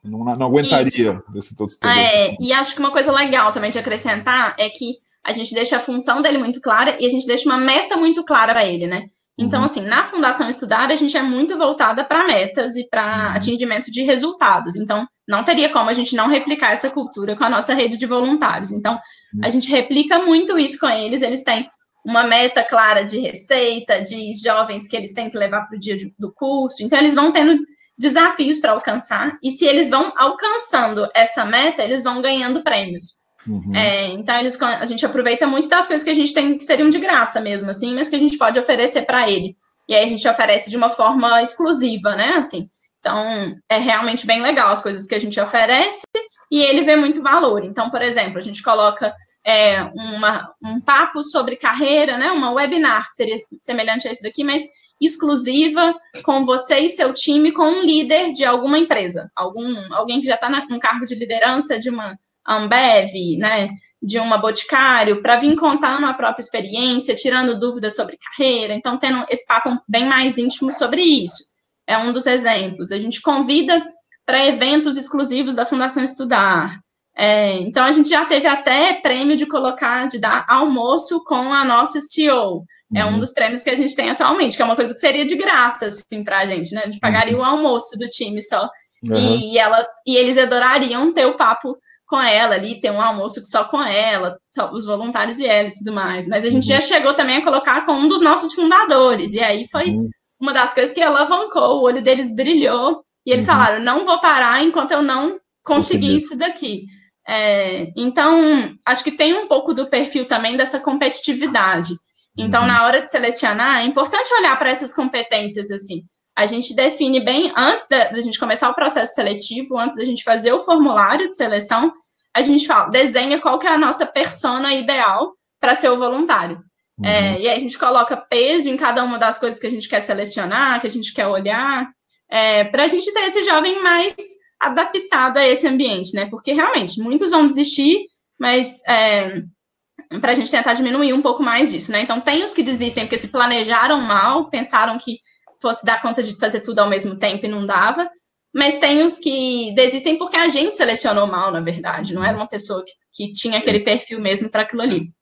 Não, não aguentaria desse todo. É, e acho que uma coisa legal também de acrescentar é que a gente deixa a função dele muito clara e a gente deixa uma meta muito clara para ele, né? Então, uhum. assim, na Fundação Estudar, a gente é muito voltada para metas e para uhum. atingimento de resultados. Então, não teria como a gente não replicar essa cultura com a nossa rede de voluntários. Então, a uhum. gente replica muito isso com eles. Eles têm uma meta clara de receita, de jovens que eles têm que levar para o dia do curso. Então, eles vão tendo desafios para alcançar. E se eles vão alcançando essa meta, eles vão ganhando prêmios. Uhum. É, então, eles, a gente aproveita muito das coisas que a gente tem que seriam de graça mesmo, assim, mas que a gente pode oferecer para ele. E aí a gente oferece de uma forma exclusiva, né? Assim, então, é realmente bem legal as coisas que a gente oferece e ele vê muito valor. Então, por exemplo, a gente coloca é, uma, um papo sobre carreira, né? Uma webinar, que seria semelhante a isso daqui, mas exclusiva com você e seu time, com um líder de alguma empresa, algum alguém que já está num cargo de liderança de uma Ambev, né, de uma Boticário, para vir contando a própria experiência, tirando dúvidas sobre carreira, então tendo esse papo bem mais íntimo sobre isso. É um dos exemplos. A gente convida para eventos exclusivos da Fundação Estudar. É, então a gente já teve até prêmio de colocar, de dar almoço com a nossa CEO. É um uhum. dos prêmios que a gente tem atualmente, que é uma coisa que seria de graça, assim, para a gente, né? A gente pagaria uhum. o almoço do time só. Uhum. E, ela, e eles adorariam ter o papo com ela ali, ter um almoço só com ela, só os voluntários e ela e tudo mais. Mas a gente uhum. já chegou também a colocar com um dos nossos fundadores, e aí foi uhum. uma das coisas que alavancou, o olho deles brilhou, e eles uhum. falaram: não vou parar enquanto eu não conseguir isso daqui. É, então, acho que tem um pouco do perfil também dessa competitividade. Então, uhum. na hora de selecionar, é importante olhar para essas competências, assim. A gente define bem, antes da, da gente começar o processo seletivo, antes da gente fazer o formulário de seleção, a gente fala, desenha qual que é a nossa persona ideal para ser o voluntário. Uhum. É, e aí a gente coloca peso em cada uma das coisas que a gente quer selecionar, que a gente quer olhar, é, para a gente ter esse jovem mais adaptado a esse ambiente, né? Porque realmente muitos vão desistir, mas é, para a gente tentar diminuir um pouco mais disso, né? Então tem os que desistem porque se planejaram mal, pensaram que fosse dar conta de fazer tudo ao mesmo tempo e não dava. Mas tem os que desistem porque a gente selecionou mal, na verdade. Não era uma pessoa que, que tinha aquele perfil mesmo para aquilo ali.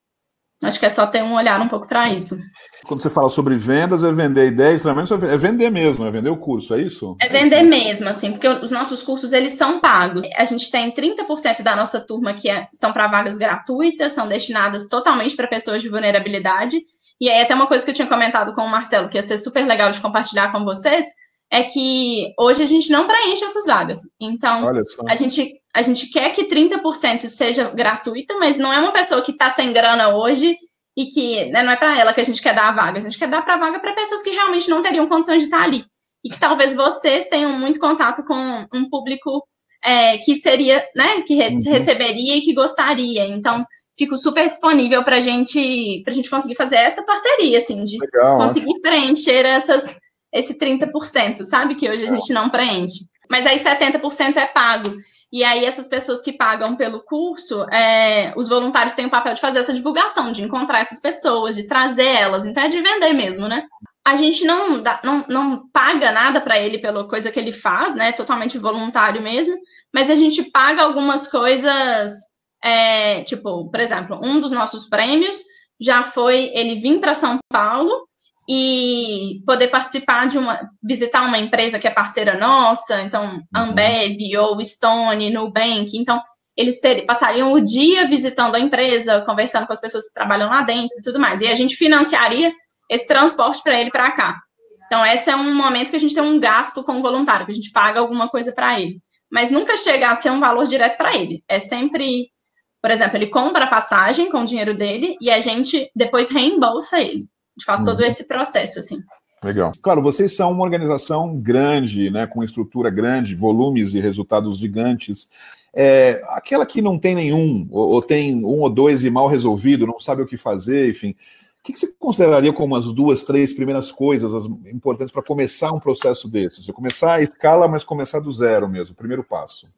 Acho que é só ter um olhar um pouco para isso. Quando você fala sobre vendas, é vender ideias, é vender mesmo, é vender o curso, é isso? É vender mesmo, assim, porque os nossos cursos, eles são pagos. A gente tem 30% da nossa turma que é, são para vagas gratuitas, são destinadas totalmente para pessoas de vulnerabilidade. E aí, até uma coisa que eu tinha comentado com o Marcelo, que ia ser super legal de compartilhar com vocês, é que hoje a gente não preenche essas vagas. Então, a gente, a gente quer que 30% seja gratuita, mas não é uma pessoa que está sem grana hoje e que né, não é para ela que a gente quer dar a vaga, a gente quer dar para a vaga para pessoas que realmente não teriam condições de estar ali. E que talvez vocês tenham muito contato com um público é, que seria, né, que re uhum. receberia e que gostaria. Então, fico super disponível para gente, a gente conseguir fazer essa parceria, assim, de Legal, conseguir acho. preencher essas esse 30%, sabe? Que hoje a gente não preenche. Mas aí 70% é pago. E aí, essas pessoas que pagam pelo curso, é, os voluntários têm o papel de fazer essa divulgação, de encontrar essas pessoas, de trazer elas, então é de vender mesmo, né? A gente não, dá, não, não paga nada para ele pela coisa que ele faz, né? Totalmente voluntário mesmo, mas a gente paga algumas coisas, é, tipo, por exemplo, um dos nossos prêmios já foi ele vir para São Paulo e poder participar de uma, visitar uma empresa que é parceira nossa, então uhum. Ambev ou Stone, Nubank, então eles ter, passariam o dia visitando a empresa, conversando com as pessoas que trabalham lá dentro e tudo mais, e a gente financiaria esse transporte para ele para cá. Então esse é um momento que a gente tem um gasto com o voluntário, que a gente paga alguma coisa para ele, mas nunca chega a ser um valor direto para ele, é sempre por exemplo, ele compra a passagem com o dinheiro dele e a gente depois reembolsa ele gente faz todo uhum. esse processo, assim. Legal. Claro, vocês são uma organização grande, né, com estrutura grande, volumes e resultados gigantes. É, aquela que não tem nenhum, ou, ou, tem um ou dois e mal resolvido, não sabe o que fazer, enfim. O que, que você consideraria como as duas, três primeiras coisas as importantes para começar um processo desses? Você começar a escala, mas começar do zero mesmo, primeiro passo.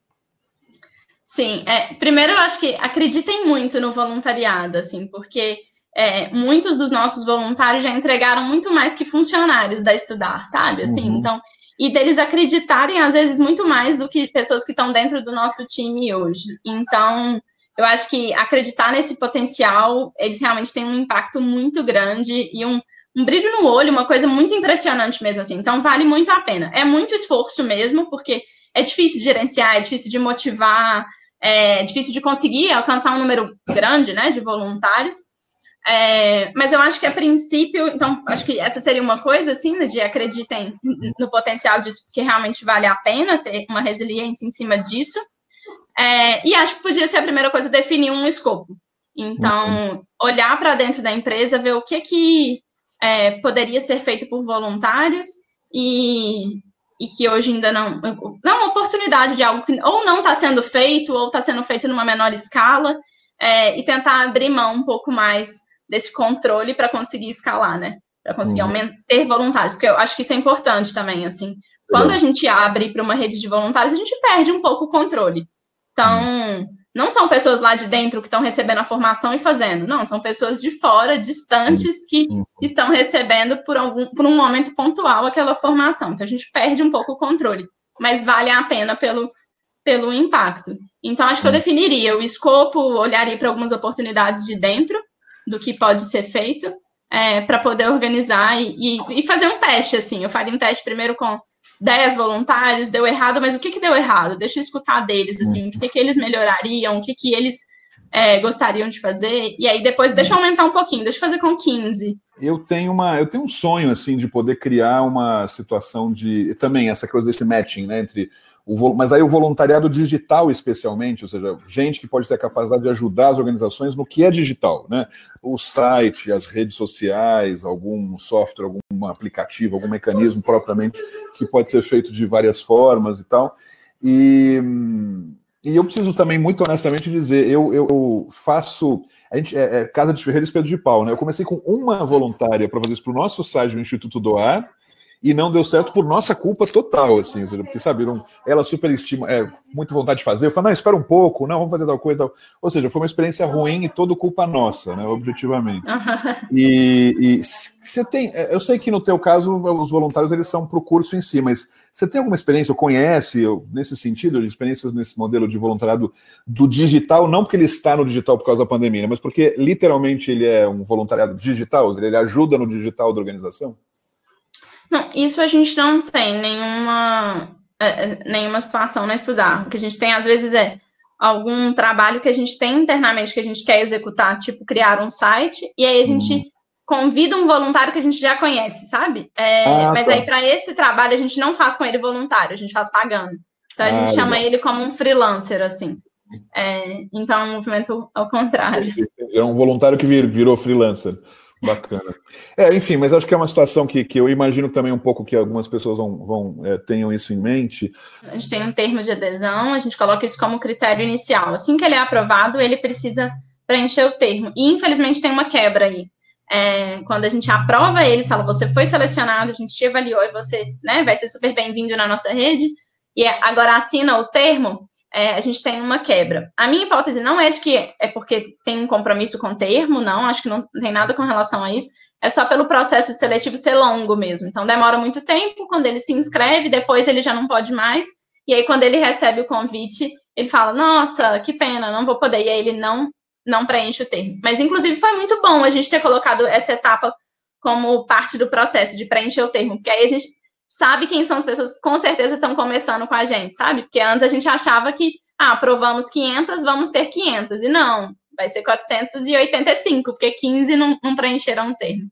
Sim, é, primeiro eu acho que acreditem muito no voluntariado, assim, porque é, muitos dos nossos voluntários já entregaram muito mais que funcionários da Estudar, sabe? Assim, uhum. então, e deles acreditarem, às vezes, muito mais do que pessoas que estão dentro do nosso time hoje. Então, eu acho que acreditar nesse potencial, eles realmente têm um impacto muito grande e um, um brilho no olho, uma coisa muito impressionante mesmo, assim. Então, vale muito a pena. É muito esforço mesmo, porque é difícil de gerenciar, é difícil de motivar, é difícil de conseguir alcançar um número grande, né, de voluntários. É, mas eu acho que a princípio, então, acho que essa seria uma coisa, assim, né, de acreditem no potencial disso, porque realmente vale a pena ter uma resiliência em cima disso. É, e acho que podia ser a primeira coisa definir um escopo. Então, olhar para dentro da empresa, ver o que que é, poderia ser feito por voluntários e, e que hoje ainda não. Não, uma oportunidade de algo que ou não está sendo feito, ou está sendo feito numa menor escala, é, e tentar abrir mão um pouco mais desse controle para conseguir escalar, né? Para conseguir uhum. ter voluntários, porque eu acho que isso é importante também, assim. Quando a gente abre para uma rede de voluntários, a gente perde um pouco o controle. Então, uhum. Não são pessoas lá de dentro que estão recebendo a formação e fazendo, não, são pessoas de fora, distantes, que estão recebendo por, algum, por um momento pontual aquela formação. Então, a gente perde um pouco o controle, mas vale a pena pelo, pelo impacto. Então, acho que eu definiria o escopo, olharia para algumas oportunidades de dentro, do que pode ser feito é, para poder organizar e, e, e, fazer um teste, assim. Eu faria um teste primeiro com 10 voluntários, deu errado, mas o que, que deu errado? Deixa eu escutar deles, assim, o que, que eles melhorariam, o que, que eles é, gostariam de fazer, e aí depois deixa eu aumentar um pouquinho, deixa eu fazer com 15. Eu tenho uma, eu tenho um sonho assim de poder criar uma situação de também essa coisa desse matching, né, entre O, mas aí o voluntariado digital, especialmente, ou seja, gente que pode ter a capacidade de ajudar as organizações no que é digital, né? O site, as redes sociais, algum software, algum aplicativo, algum mecanismo propriamente que pode ser feito de várias formas e tal. E, e eu preciso também, muito honestamente, dizer, eu, eu faço. A gente é, é Casa de Ferreira e Espelho de Pau, né? Eu comecei com uma voluntária para fazer isso para o nosso site do Instituto Doar e não deu certo por nossa culpa total, assim, porque sabiam, ela superestima, é, muito vontade de fazer, eu falo, não, espera um pouco, não, vamos fazer tal coisa, tal. ou seja, foi uma experiência ruim e todo culpa nossa, né, objetivamente. E, e você tem, é, eu sei que no teu caso os voluntários eles são para o curso em si, mas você tem alguma experiência, ou conhece, nesse sentido, de experiências nesse modelo de voluntariado do digital, não porque ele está no digital por causa da pandemia, mas porque literalmente ele é um voluntariado digital, ele ajuda no digital da organização? Não, isso a gente não tem nenhuma, é, é, nenhuma situação na estudar. O que a gente tem, às vezes, é algum trabalho que a gente tem internamente que a gente quer executar, tipo criar um site, e aí a gente uhum. convida um voluntário que a gente já conhece, sabe? É, ah, mas tá. aí, para esse trabalho, a gente não faz com ele voluntário, a gente faz pagando. Então, a ah, gente chama ele como um freelancer, assim. É, então, é um movimento ao contrário. É um voluntário que virou freelancer. Bacana. É, enfim, mas acho que é uma situação que, que eu imagino também um pouco que algumas pessoas vão, vão é, tenham isso em mente. A gente tem um termo de adesão, a gente coloca isso como critério inicial. Assim que ele é aprovado, ele precisa preencher o termo. E infelizmente tem uma quebra aí. É, quando a gente aprova eles, fala, você foi selecionado, a gente te avaliou e você né, vai ser super bem-vindo na nossa rede, e agora assina o termo, é, a gente tem uma quebra. A minha hipótese não é de que é porque tem um compromisso com o termo, não, acho que não tem nada com relação a isso, é só pelo processo seletivo ser longo mesmo. Então, demora muito tempo, quando ele se inscreve, depois ele já não pode mais, e aí quando ele recebe o convite, ele fala, nossa, que pena, não vou poder, e aí ele não, não preenche o termo. Mas, inclusive, foi muito bom a gente ter colocado essa etapa como parte do processo de preencher o termo, porque aí a gente sabe quem são as pessoas que com certeza estão começando com a gente, sabe? Porque antes a gente achava que, ah, aprovamos 500, vamos ter 500. E não, vai ser 485, porque 15 não, não preencheram o termo.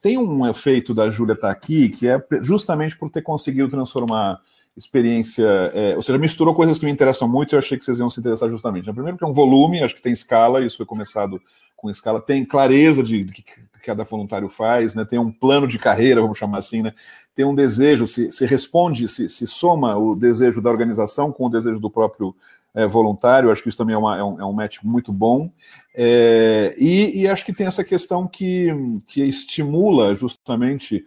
Tem um efeito da Júlia estar tá aqui, que é justamente por ter conseguido transformar experiência, é, ou seja, misturou coisas que me interessam muito e eu achei que vocês iam se interessar justamente. Primeiro que é um volume, acho que tem escala, isso foi começado com escala, tem clareza de, de cada voluntário faz, né? tem um plano de carreira, vamos chamar assim, né? tem um desejo, se, se responde, se, se, soma o desejo da organização com o desejo do próprio é, voluntário, acho que isso também é, uma, é, um, é um match muito bom. É, e, e, acho que tem essa questão que, que estimula justamente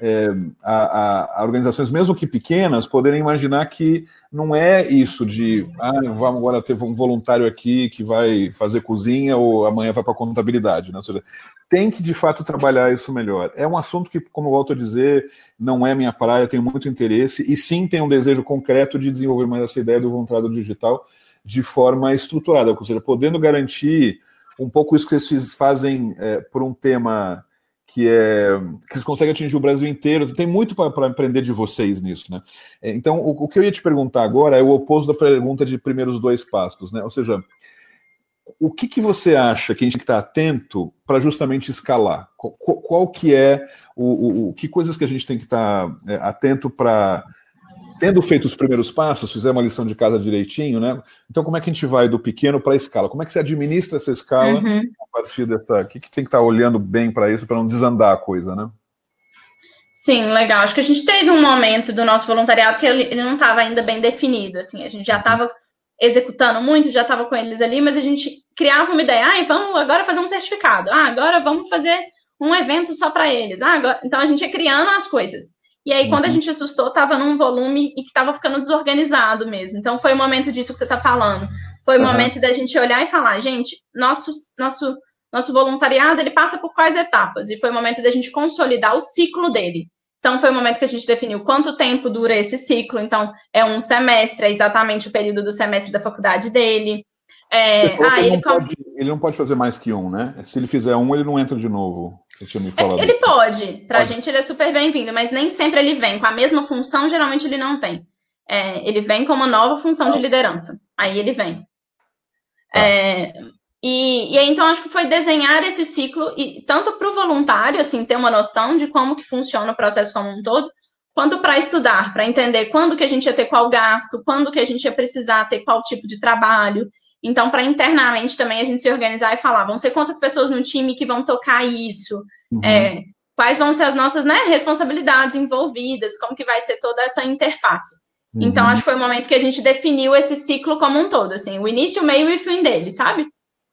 é, a, a, organizações, mesmo que pequenas, poderem imaginar que não é isso de ah, vamos agora ter um voluntário aqui que vai fazer cozinha ou amanhã vai para contabilidade. Né? Seja, tem que de fato trabalhar isso melhor. É um assunto que, como eu volto a dizer, não é minha praia, tenho muito interesse, e sim tenho um desejo concreto de desenvolver mais essa ideia do voluntariado digital de forma estruturada, ou seja, podendo garantir um pouco isso que vocês fazem é, por um tema que é que vocês conseguem atingir o Brasil inteiro. Tem muito para aprender de vocês nisso, né? É, então, o, o, que eu ia te perguntar agora é o oposto da pergunta de primeiros dois passos, né? Ou seja, o que, que você acha que a gente tem que estar atento para justamente escalar? Qual, qual, que é o, o, que coisas que a gente tem que estar é, atento para tendo feito os primeiros passos, fizer uma lição de casa direitinho, né? Então, como é que a gente vai do pequeno para a escala? Como é que você administra essa escala uhum. a partir dessa. O que, que tem que estar olhando bem para isso, para não desandar a coisa, né? Sim, legal. Acho que a gente teve um momento do nosso voluntariado que ele, não estava ainda bem definido. Assim, a gente já estava uhum. executando muito, já estava com eles ali, mas a gente criava uma ideia. Ah, vamos agora fazer um certificado. Ah, agora vamos fazer um evento só para eles. Ah, agora... Então a gente ia criando as coisas. E aí, quando a uhum. gente assustou, estava num volume e que estava ficando desorganizado mesmo. Então, foi o momento disso que você está falando. Foi o uhum. momento da gente olhar e falar, gente, nosso, nosso, nosso voluntariado, ele passa por quais etapas? E foi o momento da gente consolidar o ciclo dele. Então, foi o momento que a gente definiu quanto tempo dura esse ciclo. Então, é um semestre, é exatamente o período do semestre da faculdade dele. É, ah, ele, ele, não pode, ele, não pode, fazer mais que um, né? Se ele fizer um, ele não entra de novo. É, ele pode, para a gente ele é super bem-vindo, mas nem sempre ele vem com a mesma função, geralmente ele não vem. É, ele vem com uma nova função de liderança, aí ele vem. Ah. É, e, e aí, então, acho que foi desenhar esse ciclo, e tanto para o voluntário, assim, ter uma noção de como que funciona o processo como um todo, quanto para estudar, para entender quando que a gente ia ter qual gasto, quando que a gente ia precisar ter qual tipo de trabalho. Então, para internamente também a gente se organizar e falar, vão ser quantas pessoas no time que vão tocar isso, uhum. é, quais vão ser as nossas né, responsabilidades envolvidas, como que vai ser toda essa interface. Uhum. Então, acho que foi o momento que a gente definiu esse ciclo como um todo, assim, o início, o meio e o fim dele, sabe?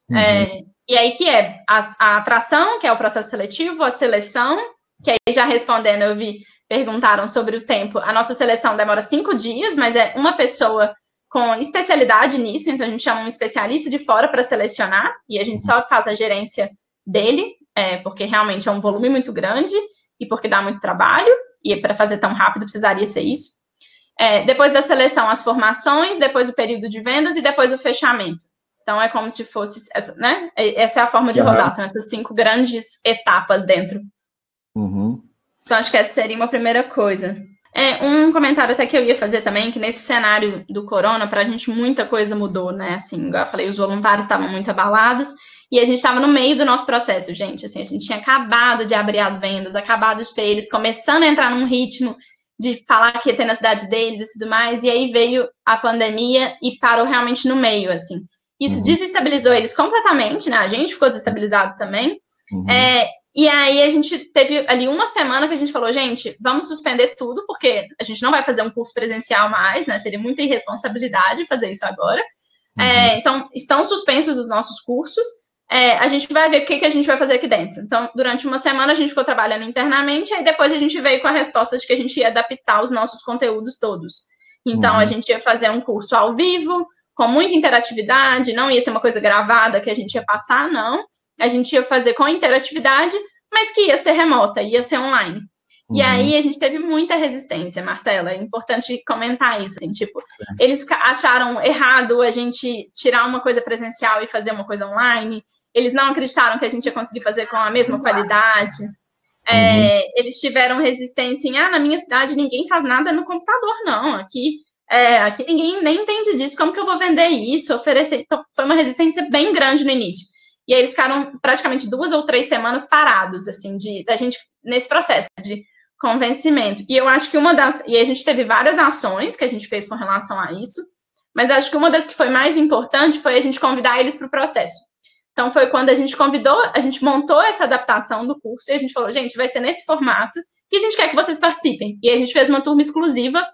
Uhum. É, e aí que é a, a, atração, que é o processo seletivo, a seleção, que aí já respondendo, eu vi, perguntaram sobre o tempo. A nossa seleção demora cinco dias, mas é uma pessoa com especialidade nisso, então a gente chama um especialista de fora para selecionar, e a gente só faz a gerência dele, é, porque realmente é um volume muito grande e porque dá muito trabalho, e para fazer tão rápido precisaria ser isso. É, depois da seleção, as formações, depois o período de vendas e depois o fechamento. Então, é como se fosse, né? Essa é a forma de uhum. rodar, são essas cinco grandes etapas dentro. Uhum. Então, acho que essa seria uma primeira coisa. É, um comentário até que eu ia fazer também, que nesse cenário do corona, para a gente muita coisa mudou, né? Assim, igual eu falei, os voluntários estavam muito abalados e a gente estava no meio do nosso processo, gente. Assim, a gente tinha acabado de abrir as vendas, acabado de ter eles começando a entrar num ritmo de falar que ia ter na cidade deles e tudo mais, e aí veio a pandemia e parou realmente no meio, assim. Isso uhum. desestabilizou eles completamente, né? A gente ficou desestabilizado também. Uhum. É, e aí a gente teve ali uma semana que a gente falou, gente, vamos suspender tudo, porque a gente não vai fazer um curso presencial mais, né? Seria muita irresponsabilidade fazer isso agora. Uhum. É, então, estão suspensos os nossos cursos é, a gente vai ver o que, que a gente vai fazer aqui dentro. Então, durante uma semana a gente ficou trabalhando internamente, aí depois a gente veio com a resposta de que a gente ia adaptar os nossos conteúdos todos. Então, uhum. a gente ia fazer um curso ao vivo, com muita interatividade, não ia ser uma coisa gravada que a gente ia passar, não. A gente ia fazer com interatividade, mas que ia ser remota, ia ser online. Uhum. E aí a gente teve muita resistência, Marcela. É importante comentar isso, assim, tipo, eles acharam errado a gente tirar uma coisa presencial e fazer uma coisa online. Eles não acreditaram que a gente ia conseguir fazer com a mesma qualidade. É, uhum. eles tiveram resistência em, ah, na minha cidade ninguém faz nada no computador, não. Aqui, é, aqui ninguém nem entende disso, como que eu vou vender isso, oferecer. Então, foi uma resistência bem grande no início. E aí eles ficaram praticamente duas ou três semanas parados, assim, de, da gente, nesse processo de convencimento. E eu acho que uma das. E a gente teve várias ações que a gente fez com relação a isso, mas acho que uma das que foi mais importante foi a gente convidar eles para o processo. Então, foi quando a gente convidou, a gente montou essa adaptação do curso e a gente falou, gente, vai ser nesse formato que a gente quer que vocês participem. E a gente fez uma turma exclusiva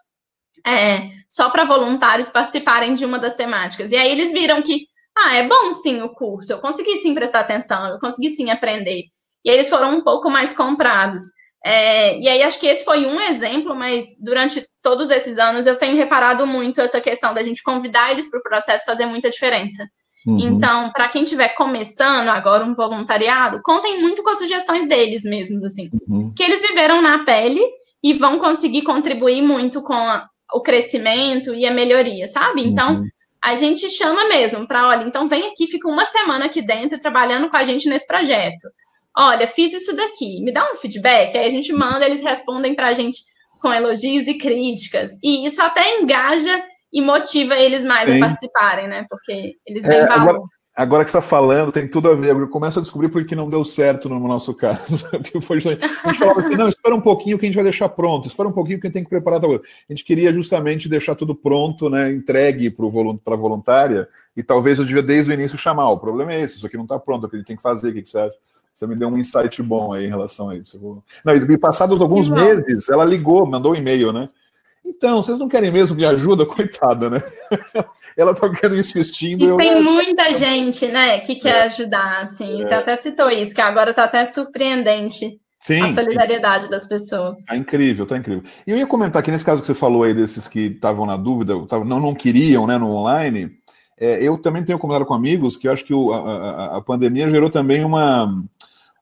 é, só para voluntários participarem de uma das temáticas. E aí eles viram que, ah, é bom sim o curso, eu consegui sim prestar atenção, eu consegui sim aprender. E aí eles foram um pouco mais comprados. É, e aí acho que esse foi um exemplo, mas durante todos esses anos eu tenho reparado muito essa questão da gente convidar eles para o processo fazer muita diferença. Uhum. Então, para quem estiver começando agora um voluntariado, contem muito com as sugestões deles mesmos, assim, uhum. que eles viveram na pele e vão conseguir contribuir muito com a, o crescimento e a melhoria, sabe? Então, uhum. A gente chama mesmo para, olha, então vem aqui, fica uma semana aqui dentro trabalhando com a gente nesse projeto olha, fiz isso daqui, me dá um feedback, aí a gente manda, eles respondem para a gente com elogios e críticas. E isso até engaja e motiva eles mais Sim. a participarem, né? Porque eles veem é, valor. Agora, agora que você está falando, tem tudo a ver. Eu começo a descobrir por que não deu certo no nosso caso. Porque foi, a gente falava assim, não, espera um pouquinho que a gente vai deixar pronto, espera um pouquinho que a gente tem que preparar tal coisa. A gente queria justamente deixar tudo pronto, né? Entregue para a voluntária, e talvez eu devia desde o início chamar. O problema é esse, isso aqui não está pronto, o que a gente tem que fazer, o que, que você acha? Você me deu um insight bom aí em relação a isso. Vou... Não, e passados alguns meses, ela ligou, mandou um e-mail, né? Então, vocês não querem mesmo me ajuda? Coitada, né? ela tá querendo insistindo. E eu... tem muita gente, né, que quer é. ajudar, assim. É. Você até citou isso, que agora tá até surpreendente. Sim, a solidariedade sim. das pessoas. Tá incrível, tá incrível. E eu ia comentar que nesse caso que você falou aí desses que estavam na dúvida, tavam, não, não queriam, né, no online, é, eu também tenho comentado com amigos que eu acho que o, a, a, pandemia gerou também uma,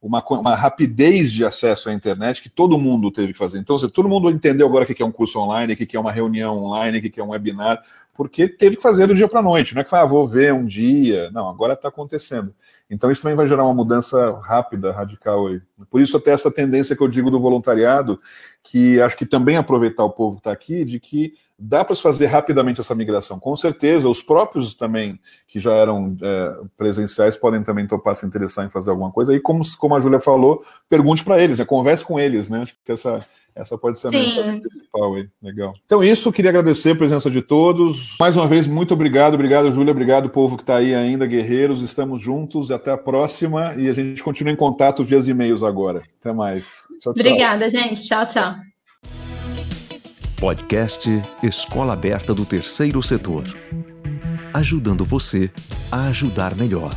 uma, uma, rapidez de acesso à internet que todo mundo teve que fazer. Então, se todo mundo entendeu agora o que é um curso online, o que é uma reunião online, o que é um webinar, porque teve que fazer do dia para a noite. Não é que ah, vou ver um dia. Não, agora está acontecendo. Então, isso também vai gerar uma mudança rápida, radical aí. Por isso, até essa tendência que eu digo do voluntariado, que acho que também aproveitar o povo que está aqui, de que dá para se fazer rapidamente essa migração. Com certeza, os próprios também, que já eram é, presenciais, podem também topar se interessar em fazer alguma coisa. E como, como a Júlia falou, pergunte para eles, né? converse com eles, né? Acho que essa, Essa pode ser a mensagem principal aí. Legal. Então, isso, queria agradecer a presença de todos. Mais uma vez, muito obrigado. Obrigado, Júlia. Obrigado, povo que está aí ainda, guerreiros. Estamos juntos. Até a próxima. E a gente continua em contato via e-mails agora. Até mais. Tchau, tchau. Obrigada, gente. Tchau, tchau. Podcast Escola Aberta do Terceiro Setor. Ajudando você a ajudar melhor.